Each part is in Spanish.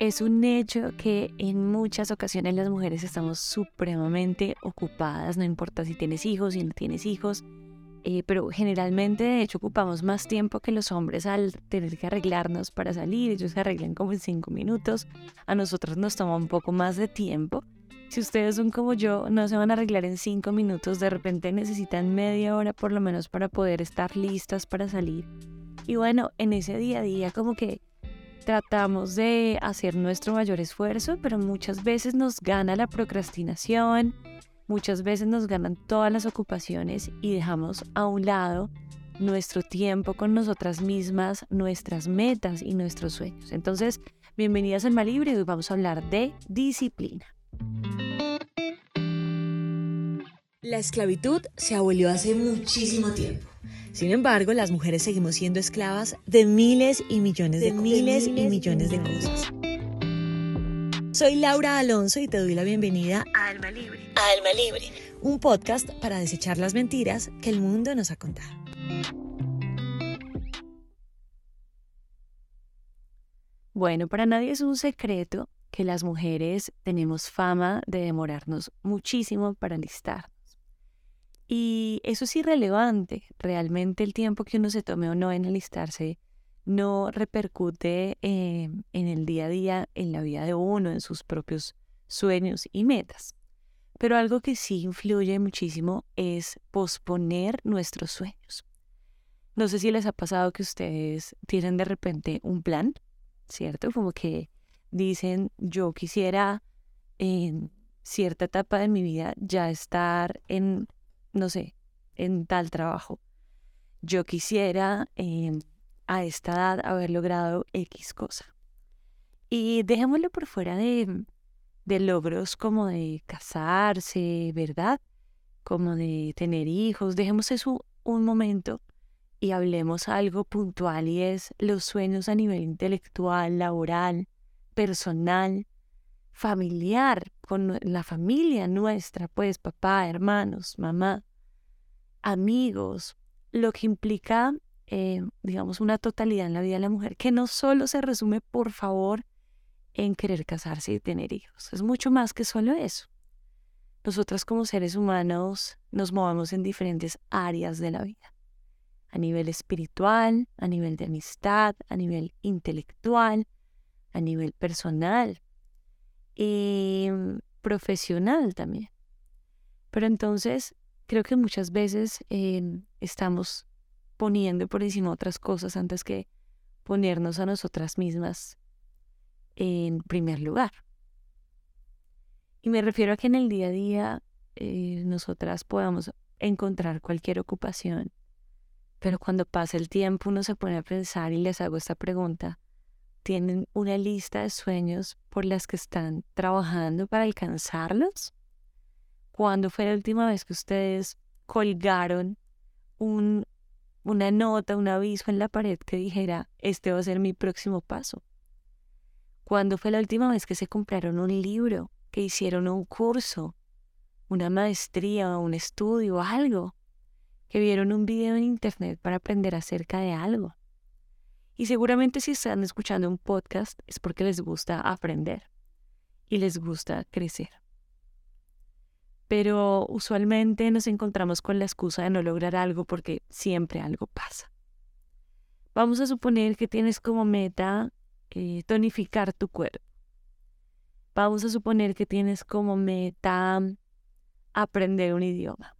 Es un hecho que en muchas ocasiones las mujeres estamos supremamente ocupadas, no importa si tienes hijos, si no tienes hijos, eh, pero generalmente de hecho ocupamos más tiempo que los hombres al tener que arreglarnos para salir, ellos se arreglan como en cinco minutos, a nosotros nos toma un poco más de tiempo. Si ustedes son como yo, no se van a arreglar en cinco minutos, de repente necesitan media hora por lo menos para poder estar listas para salir. Y bueno, en ese día a día como que tratamos de hacer nuestro mayor esfuerzo, pero muchas veces nos gana la procrastinación, muchas veces nos ganan todas las ocupaciones y dejamos a un lado nuestro tiempo con nosotras mismas, nuestras metas y nuestros sueños. Entonces, bienvenidas al Malibre hoy vamos a hablar de disciplina. La esclavitud se abolió hace muchísimo tiempo. Sin embargo, las mujeres seguimos siendo esclavas de miles y millones de, miles y millones de cosas. Soy Laura Alonso y te doy la bienvenida a Alma Libre. A Alma Libre, un podcast para desechar las mentiras que el mundo nos ha contado. Bueno, para nadie es un secreto que las mujeres tenemos fama de demorarnos muchísimo para listar. Y eso es irrelevante. Realmente el tiempo que uno se tome o no en alistarse no repercute en el día a día, en la vida de uno, en sus propios sueños y metas. Pero algo que sí influye muchísimo es posponer nuestros sueños. No sé si les ha pasado que ustedes tienen de repente un plan, ¿cierto? Como que dicen, yo quisiera en cierta etapa de mi vida ya estar en no sé, en tal trabajo. Yo quisiera em, a esta edad haber logrado X cosa. Y dejémoslo por fuera de, de logros como de casarse, ¿verdad? Como de tener hijos. Dejemos eso un momento y hablemos algo puntual y es los sueños a nivel intelectual, laboral, personal, familiar, con la familia nuestra, pues papá, hermanos, mamá, amigos, lo que implica, eh, digamos, una totalidad en la vida de la mujer, que no solo se resume, por favor, en querer casarse y tener hijos, es mucho más que solo eso. Nosotras como seres humanos nos movemos en diferentes áreas de la vida, a nivel espiritual, a nivel de amistad, a nivel intelectual, a nivel personal em, profesional también. Pero entonces creo que muchas veces em, estamos poniendo por encima otras cosas antes que ponernos a nosotras mismas en primer lugar. Y me refiero a que en el día a día eh, nosotras podamos encontrar cualquier ocupación, pero cuando pasa el tiempo uno se pone a pensar y les hago esta pregunta, tienen una lista de sueños por las que están trabajando para alcanzarlos? ¿Cuándo fue la última vez que ustedes colgaron un, una nota, un aviso en la pared que dijera, este va a ser mi próximo paso? ¿Cuándo fue la última vez que se compraron un libro, que hicieron un curso, una maestría un estudio, algo? Que vieron un video en internet para aprender acerca de algo. Y seguramente si están escuchando un podcast es porque les gusta aprender y les gusta crecer. Pero usualmente nos encontramos con la excusa de no lograr algo porque siempre algo pasa. Vamos a suponer que tienes como meta eh, tonificar tu cuerpo. Vamos a suponer que tienes como meta aprender un idioma.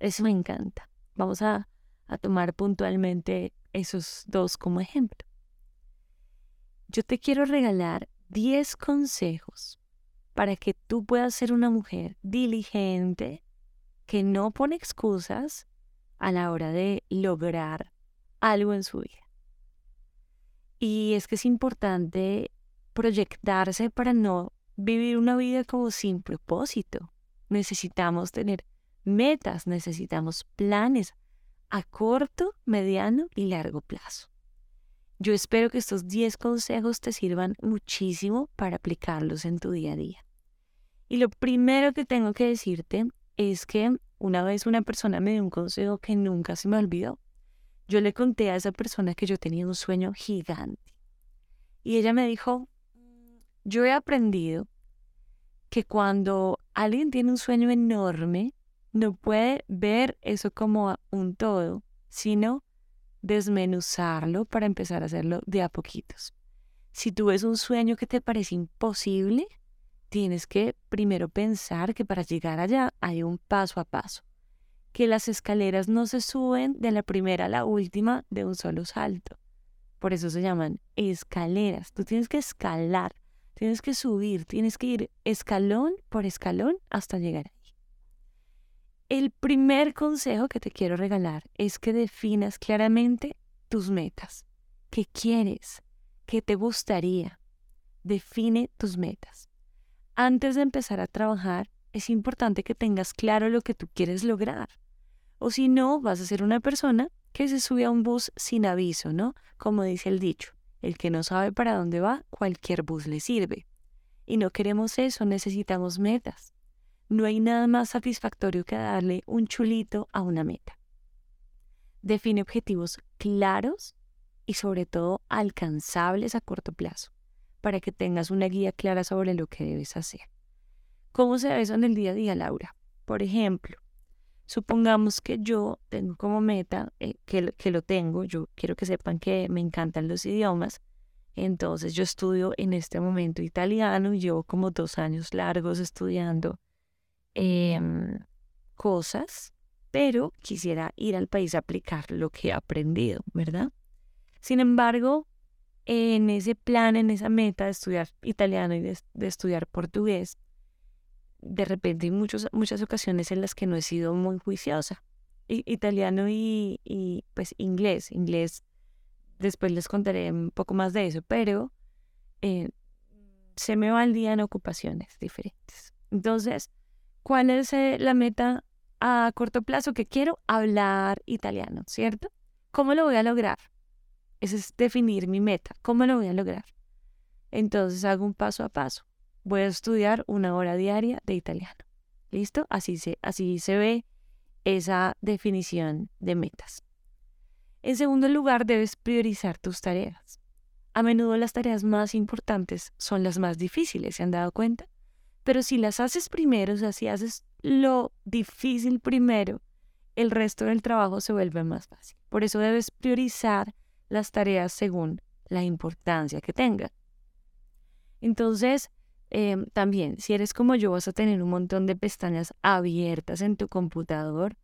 Eso me encanta. Vamos a, a tomar puntualmente esos dos como ejemplo. Yo te quiero regalar 10 consejos para que tú puedas ser una mujer diligente, que no pone excusas a la hora de lograr algo en su vida. Y es que es importante proyectarse para no vivir una vida como sin propósito. Necesitamos tener metas, necesitamos planes, a corto, mediano y largo plazo. Yo espero que estos 10 consejos te sirvan muchísimo para aplicarlos en tu día a día. Y lo primero que tengo que decirte es que una vez una persona me dio un consejo que nunca se me olvidó. Yo le conté a esa persona que yo tenía un sueño gigante. Y ella me dijo, Yo he aprendido que cuando alguien tiene un sueño enorme, no puede ver eso como un todo, sino desmenuzarlo para empezar a hacerlo de a poquitos. Si tú ves un sueño que te parece imposible, tienes que primero pensar que para llegar allá hay un paso a paso, que las escaleras no se suben de la primera a la última de un solo salto. Por eso se llaman escaleras. Tú tienes que escalar, tienes que subir, tienes que ir escalón por escalón hasta llegar ahí. El primer consejo que te quiero regalar es que definas claramente tus metas. ¿Qué quieres? ¿Qué te gustaría? Define tus metas. Antes de empezar a trabajar, es importante que tengas claro lo que tú quieres lograr. O si no, vas a ser una persona que se sube a un bus sin aviso, ¿no? Como dice el dicho, el que no sabe para dónde va, cualquier bus le sirve. Y no queremos eso, necesitamos metas. No hay nada más satisfactorio que darle un chulito a una meta. Define objetivos claros y sobre todo alcanzables a corto plazo, para que tengas una guía clara sobre lo que debes hacer. ¿Cómo se ve eso en el día a día, Laura? Por ejemplo, Supongamos que yo tengo como meta, eh, que, que lo tengo, yo quiero que sepan que me encantan los idiomas, entonces yo estudio en este momento italiano y llevo como dos años largos estudiando em, cosas, pero quisiera ir al país a aplicar lo que he aprendido, ¿verdad? Sin embargo, en ese plan, en esa meta de estudiar italiano y de estudiar portugués, de repente hay muchos, muchas ocasiones en las que no he sido muy juiciosa. italiano y, y, pues inglés. Inglés, después les contaré un poco más de eso, pero eh, se me va el día en ocupaciones diferentes. Entonces, ¿cuál es eh, la meta a corto plazo? Que quiero hablar italiano, ¿cierto? ¿Cómo lo voy a lograr? Ese es definir mi meta. ¿Cómo lo voy a lograr? Entonces hago un paso a paso voy a estudiar una hora diaria de italiano. ¿Listo? Así se, así se ve esa definición de metas. En segundo lugar, debes priorizar tus tareas. A menudo las tareas más importantes son las más difíciles, ¿se han dado cuenta? Pero si las haces primero, o sea, si haces lo difícil primero, el resto del trabajo se vuelve más fácil. Por eso debes priorizar las tareas según la importancia que tengan. Entonces, Em, también, si eres como yo, vas a tener un montón de pestañas abiertas en tu computador,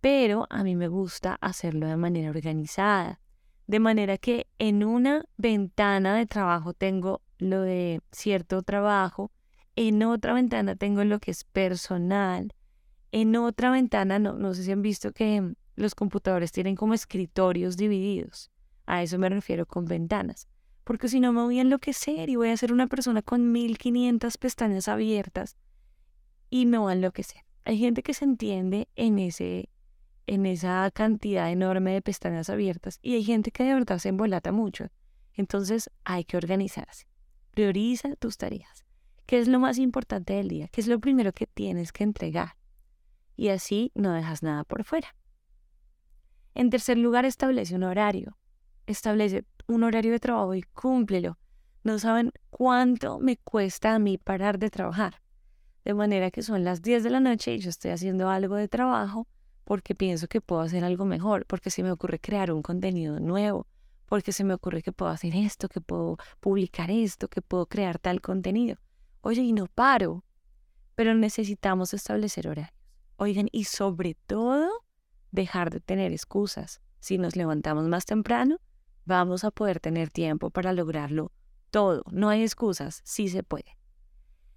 pero a mí me gusta hacerlo de manera organizada. De manera que en una ventana de trabajo tengo lo de cierto trabajo, en otra ventana tengo lo que es personal, en otra ventana, no, no sé si han visto que los computadores tienen como escritorios divididos. A eso me refiero con ventanas porque si no me voy a enloquecer y voy a ser una persona con 1500 pestañas abiertas y me voy a enloquecer. Hay gente que se entiende en, ese, en esa cantidad enorme de pestañas abiertas y hay gente que de verdad se embolata mucho. Entonces hay que organizarse. Prioriza tus tareas. ¿Qué es lo más importante del día? ¿Qué es lo primero que tienes que entregar? Y así no dejas nada por fuera. En tercer lugar, establece un horario. Establece un horario de trabajo y cúmplelo. No saben cuánto me cuesta a mí parar de trabajar. De manera que son las 10 de la noche y yo estoy haciendo algo de trabajo porque pienso que puedo hacer algo mejor, porque se me ocurre crear un contenido nuevo, porque se me ocurre que puedo hacer esto, que puedo publicar esto, que puedo crear tal contenido. Oye, y no paro, pero necesitamos establecer horarios. Oigan, y sobre todo, dejar de tener excusas. Si nos levantamos más temprano, vamos a poder tener tiempo para lograrlo todo. No hay excusas, sí se puede.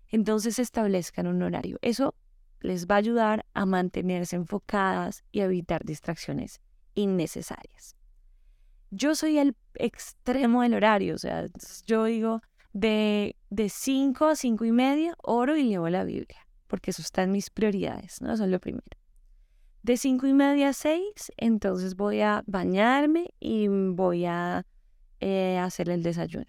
Entonces establezcan un horario. Eso les va a ayudar a mantenerse enfocadas y a evitar distracciones innecesarias. Yo soy el extremo del horario, o sea, yo digo de, de 5 a 5 y media oro y llevo la Biblia, porque eso está en mis prioridades, ¿no? Eso es lo primero. De cinco y media a seis, entonces voy a bañarme y voy a eh, hacer el desayuno.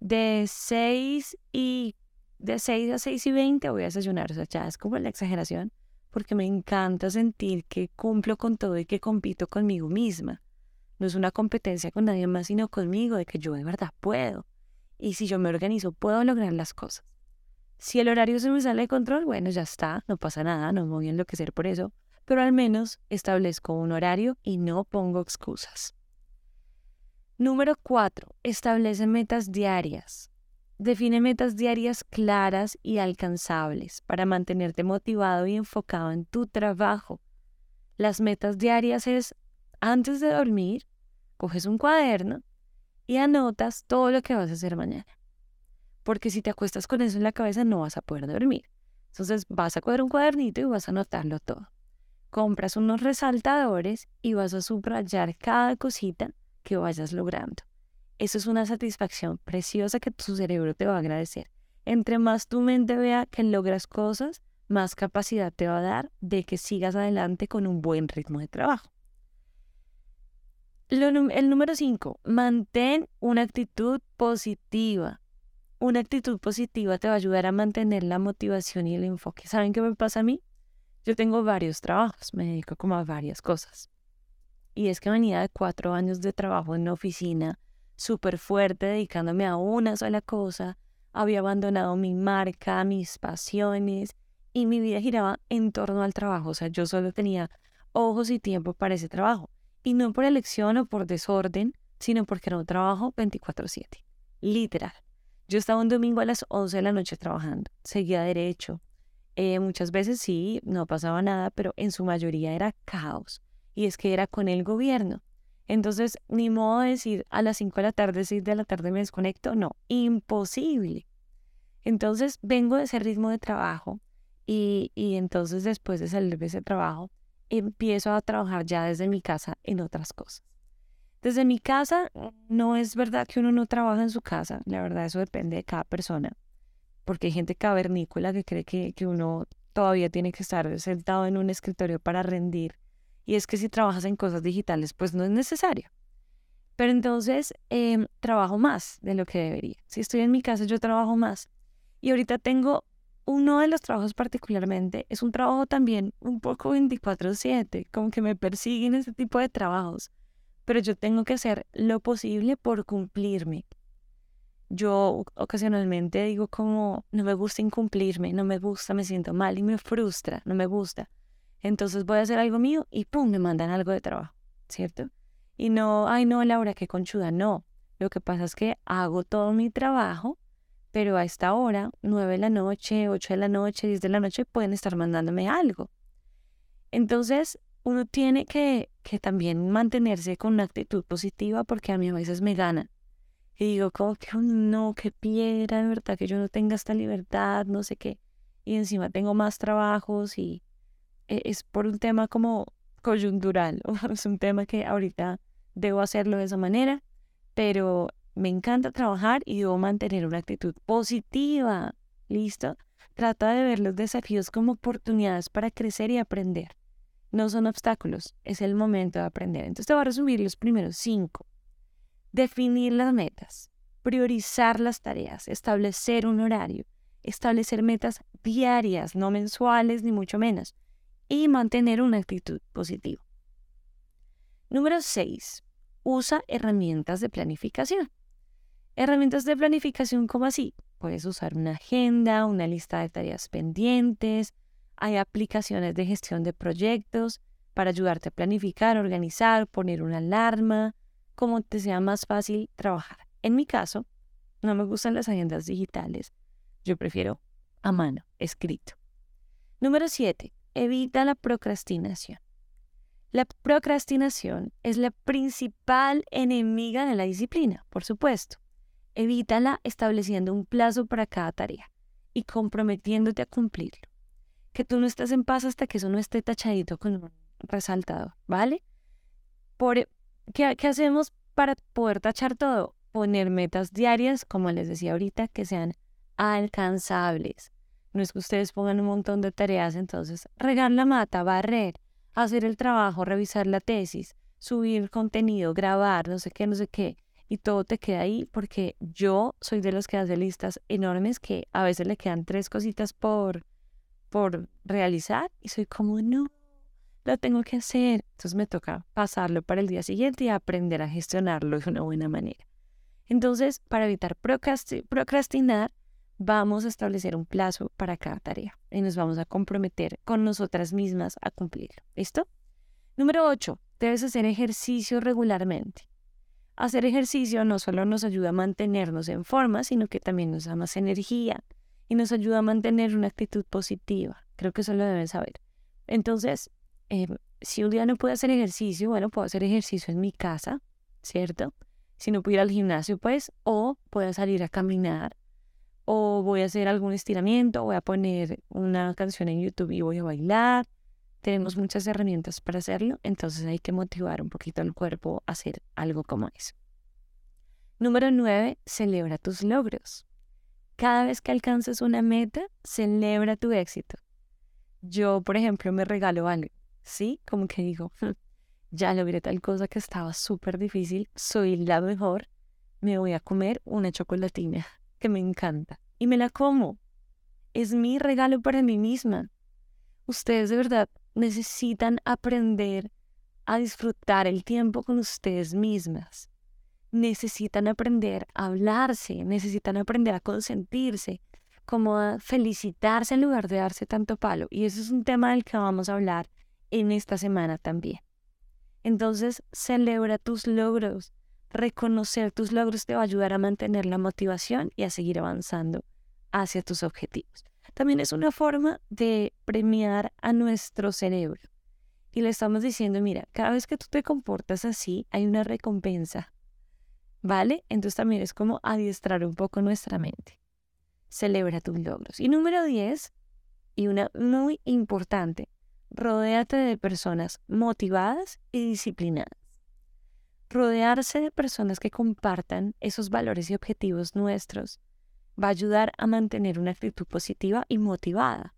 De seis y de seis a seis y veinte voy a desayunar. O sea, ya es como la exageración, porque me encanta sentir que cumplo con todo y que compito conmigo misma. No es una competencia con nadie más, sino conmigo, de que yo de verdad puedo. Y si yo me organizo, puedo lograr las cosas. Si el horario se me sale de control, bueno, ya está, no pasa nada, no me voy a enloquecer por eso, pero al menos establezco un horario y no pongo excusas. Número 4. Establece metas diarias. Define metas diarias claras y alcanzables para mantenerte motivado y enfocado en tu trabajo. Las metas diarias es, antes de dormir, coges un cuaderno y anotas todo lo que vas a hacer mañana. Porque si te acuestas con eso en la cabeza no vas a poder dormir. Entonces vas a coger un cuadernito y vas a anotarlo todo. Compras unos resaltadores y vas a subrayar cada cosita que vayas logrando. Eso es una satisfacción preciosa que tu cerebro te va a agradecer. Entre más tu mente vea que logras cosas, más capacidad te va a dar de que sigas adelante con un buen ritmo de trabajo el número 5, mantén una actitud positiva. Una actitud positiva te va a ayudar a mantener la motivación y el enfoque. ¿Saben qué me pasa a mí? Yo tengo varios trabajos, me dedico como a varias cosas. Y es que venía de cuatro años de trabajo en una oficina súper fuerte, dedicándome a una sola cosa. Había abandonado mi marca, mis pasiones y mi vida giraba en torno al trabajo. O sea, yo solo tenía ojos y tiempo para ese trabajo. Y no por elección o por desorden, sino porque un trabajo 24/7. Literal. Yo estaba un domingo a las 11 de la noche trabajando, seguía derecho. Eh, muchas veces sí, no pasaba nada, pero en su mayoría era caos. Y es que era con el gobierno. Entonces, ni modo de decir a las 5 de la tarde, 6 de la tarde me desconecto, no, imposible. Entonces, vengo de ese ritmo de trabajo y, y entonces después de salir de ese trabajo, empiezo a trabajar ya desde mi casa en otras cosas. Desde mi casa, no es verdad que uno no trabaja en su casa, la verdad eso depende de cada persona, porque hay gente cavernícola que cree que, que uno todavía tiene que estar sentado en un escritorio para rendir, y es que si trabajas en cosas digitales, pues no es necesario. Pero entonces em, trabajo más de lo que debería. Si estoy en mi casa, yo trabajo más. Y ahorita tengo uno de los trabajos particularmente es un trabajo también un poco 24/7, como que me persiguen ese tipo de trabajos, pero yo tengo que hacer lo posible por cumplirme. Yo ocasionalmente digo como, no me gusta incumplirme, no me gusta, me siento mal y me frustra, no me gusta. Entonces voy a hacer algo mío y pum, me mandan algo de trabajo, ¿cierto? Y no, ay no, Laura, qué conchuda, no. Lo que pasa es que hago todo mi trabajo pero a esta hora, 9 de la noche, 8 de la noche, 10 de la noche, pueden estar mandándome algo. Entonces, uno tiene que, que también mantenerse con una actitud positiva porque a mí a veces me gana. Y digo, como que no, qué piedra, de verdad, que yo no tenga esta libertad, no sé qué. Y encima tengo más trabajos y e, es por un tema como coyuntural, es un tema que ahorita debo hacerlo de esa manera, pero me encanta trabajar y debo mantener una actitud positiva. ¿Listo? Trata de ver los desafíos como oportunidades para crecer y aprender. No son obstáculos, es el momento de aprender. Entonces te voy a resumir los primeros cinco. Definir las metas, priorizar las tareas, establecer un horario, establecer metas diarias, no mensuales ni mucho menos, y mantener una actitud positiva. Número 6. Usa herramientas de planificación. Herramientas de planificación como así. Puedes usar una agenda, una lista de tareas pendientes. Hay aplicaciones de gestión de proyectos para ayudarte a planificar, organizar, poner una alarma, como te sea más fácil trabajar. En mi caso, no me gustan las agendas digitales. Yo prefiero a mano, escrito. Número 7. Evita la procrastinación. La procrastinación es la principal enemiga de la disciplina, por supuesto. Evítala estableciendo un plazo para cada tarea y comprometiéndote a cumplirlo. Que tú no estés en paz hasta que eso no esté tachadito con un resaltador, ¿vale? Por, e, ¿qué, ¿Qué hacemos para poder tachar todo? Poner metas diarias, como les decía ahorita, que sean alcanzables. No es que ustedes pongan un montón de tareas, entonces regar la mata, barrer, hacer el trabajo, revisar la tesis, subir contenido, grabar, no sé qué, no sé qué y todo te queda ahí porque yo soy de los que hace listas enormes que a veces le quedan tres cositas por, por realizar y soy como, no, lo tengo que hacer. Entonces me toca pasarlo para el día siguiente y aprender a gestionarlo de una buena manera. Entonces, para evitar procrastinar, vamos a establecer un plazo para cada tarea y nos vamos a comprometer con nosotras mismas a cumplirlo. ¿Listo? Número 8. Debes hacer ejercicio regularmente. Hacer ejercicio no solo nos ayuda a mantenernos en forma, sino que también nos da más energía y nos ayuda a mantener una actitud positiva. Creo que eso lo deben saber. Entonces, em, si un día no puedo hacer ejercicio, bueno, puedo hacer ejercicio en mi casa, ¿cierto? Si no puedo ir al gimnasio, pues, o puedo salir a caminar, o voy a hacer algún estiramiento, voy a poner una canción en YouTube y voy a bailar. Tenemos muchas herramientas para hacerlo, entonces hay que motivar un poquito al cuerpo a hacer algo como eso. Número 9. Celebra tus logros. Cada vez que alcances una meta, celebra tu éxito. Yo, por ejemplo, me regalo algo, ¿sí? Como que digo, hmm, ya logré tal cosa que estaba súper difícil, soy la mejor, me voy a comer una chocolatina que me encanta y me la como. Es mi regalo para mí misma. Ustedes de verdad necesitan aprender a disfrutar el tiempo con ustedes mismas necesitan aprender a hablarse, necesitan aprender a consentirse, como a felicitarse en lugar de darse tanto palo. Y eso es un tema del que vamos a hablar en esta semana también. Entonces, celebra tus logros. Reconocer tus logros te va a ayudar a mantener la motivación y a seguir avanzando hacia tus objetivos. También es una forma de premiar a nuestro cerebro. Y le estamos diciendo, mira, cada vez que tú te comportas así, hay una recompensa ¿Vale? Entonces también es como adiestrar un poco nuestra mente. Celebra tus logros. Y número 10, y una muy importante, rodéate de personas motivadas y disciplinadas. Rodearse de personas que compartan esos valores y objetivos nuestros va a ayudar a mantener una actitud positiva y motivada.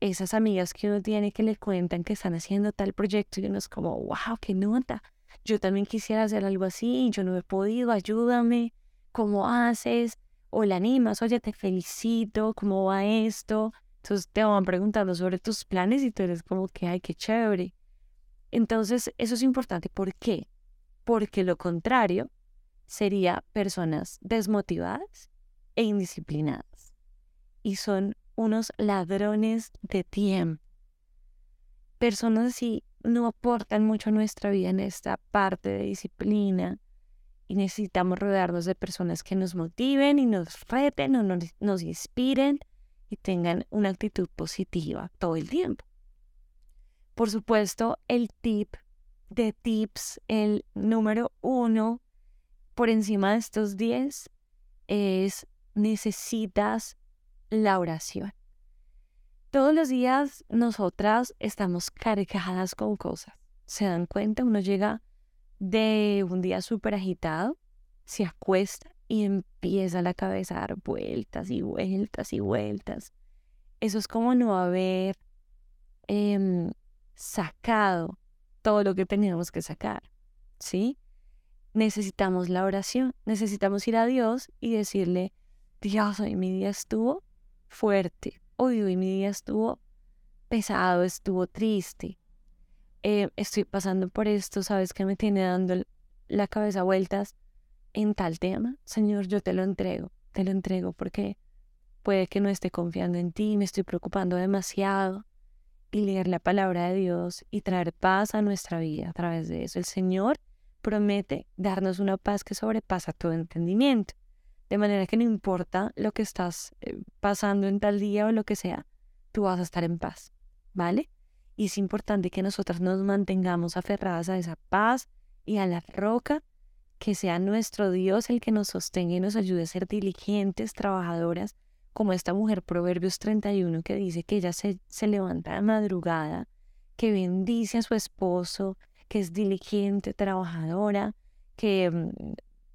Esas amigas que uno tiene que le cuentan que están haciendo tal proyecto y uno es como, wow, qué nota, yo también quisiera hacer algo así, yo no he podido, ayúdame, ¿cómo haces? O la animas, oye, te felicito, ¿cómo va esto? Entonces te van preguntando sobre tus planes y tú eres como que, ay, qué chévere. Entonces, eso es importante. ¿Por qué? Porque lo contrario sería personas desmotivadas e indisciplinadas. Y son unos ladrones de tiempo. Personas así no aportan mucho a nuestra vida en esta parte de disciplina y necesitamos rodearnos de personas que nos motiven y nos reten o nos, nos inspiren y tengan una actitud positiva todo el tiempo. Por supuesto, el tip de tips, el número uno por encima de estos 10 es necesitas la oración. Todos los días nosotras estamos cargadas con cosas. ¿Se dan cuenta? Uno llega de un día súper agitado, se acuesta y empieza la cabeza a dar vueltas y vueltas y vueltas. Eso es como no haber em, sacado todo lo que teníamos que sacar, ¿sí? Necesitamos la oración, necesitamos ir a Dios y decirle, Dios, hoy mi día estuvo fuerte, hoy, mi día estuvo pesado, estuvo triste, eh, estoy pasando por esto, sabes que me tiene dando la cabeza vueltas en tal tema, Señor, yo te lo entrego, te lo entrego porque puede que no esté confiando en ti, me estoy preocupando demasiado y leer la palabra de Dios y traer paz a nuestra vida a través de eso. El Señor promete darnos una paz que sobrepasa todo entendimiento. De manera que no importa lo que estás eh, pasando en tal día o lo que sea, tú vas a estar en paz, ¿vale? Y es importante que nosotras nos mantengamos aferradas a esa paz y a la roca, que sea nuestro Dios el que nos sostenga y nos ayude a ser diligentes, trabajadoras, como esta mujer Proverbios 31 que dice que ella se, se levanta de madrugada, que bendice a su esposo, que es diligente, trabajadora, que mm,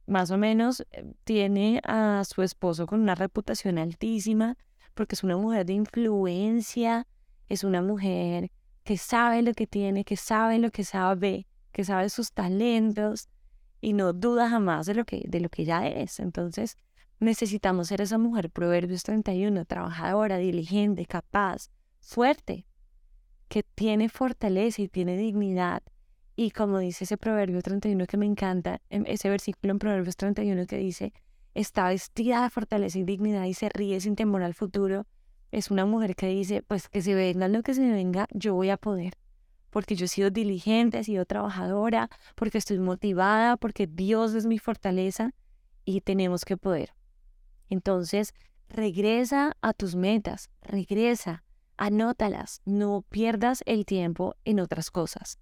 más o menos eh, tiene a su esposo con una reputación altísima, porque es una mujer de influencia, es una mujer que sabe lo que tiene, que sabe lo que sabe, que sabe sus talentos y no duda jamás de lo que, de lo que ya es. Entonces, necesitamos ser esa mujer, Proverbios 31, trabajadora, diligente, capaz, fuerte, que tiene fortaleza y tiene dignidad Y como dice ese proverbio 31 que me encanta, em, ese versículo en Proverbios 31 que dice, está vestida de fortaleza y dignidad y se ríe sin temor al futuro, es una mujer que dice, pues que se venga lo que se venga, yo voy a poder. Porque yo he sido diligente, he sido trabajadora, porque estoy motivada, porque Dios es mi fortaleza y tenemos que poder. Entonces, regresa a tus metas, regresa, anótalas, no pierdas el tiempo en otras cosas.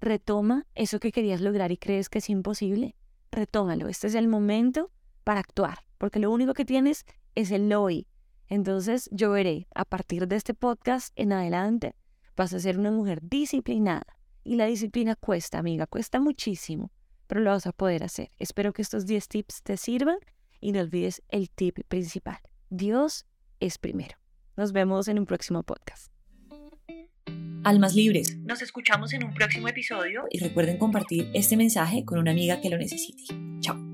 Retoma eso que querías lograr y crees que es imposible. Retómalo. Este es el momento para actuar, porque lo único que tienes es el hoy. Entonces yo veré, a partir de este podcast en adelante, vas a ser una mujer disciplinada. Y la disciplina cuesta, amiga, cuesta muchísimo, pero lo vas a poder hacer. Espero que estos 10 tips te sirvan y no olvides el tip principal. Dios es primero. Nos vemos en un próximo podcast. Almas libres. Nos escuchamos en un próximo episodio y recuerden compartir este mensaje con una amiga que lo necesite. Chao.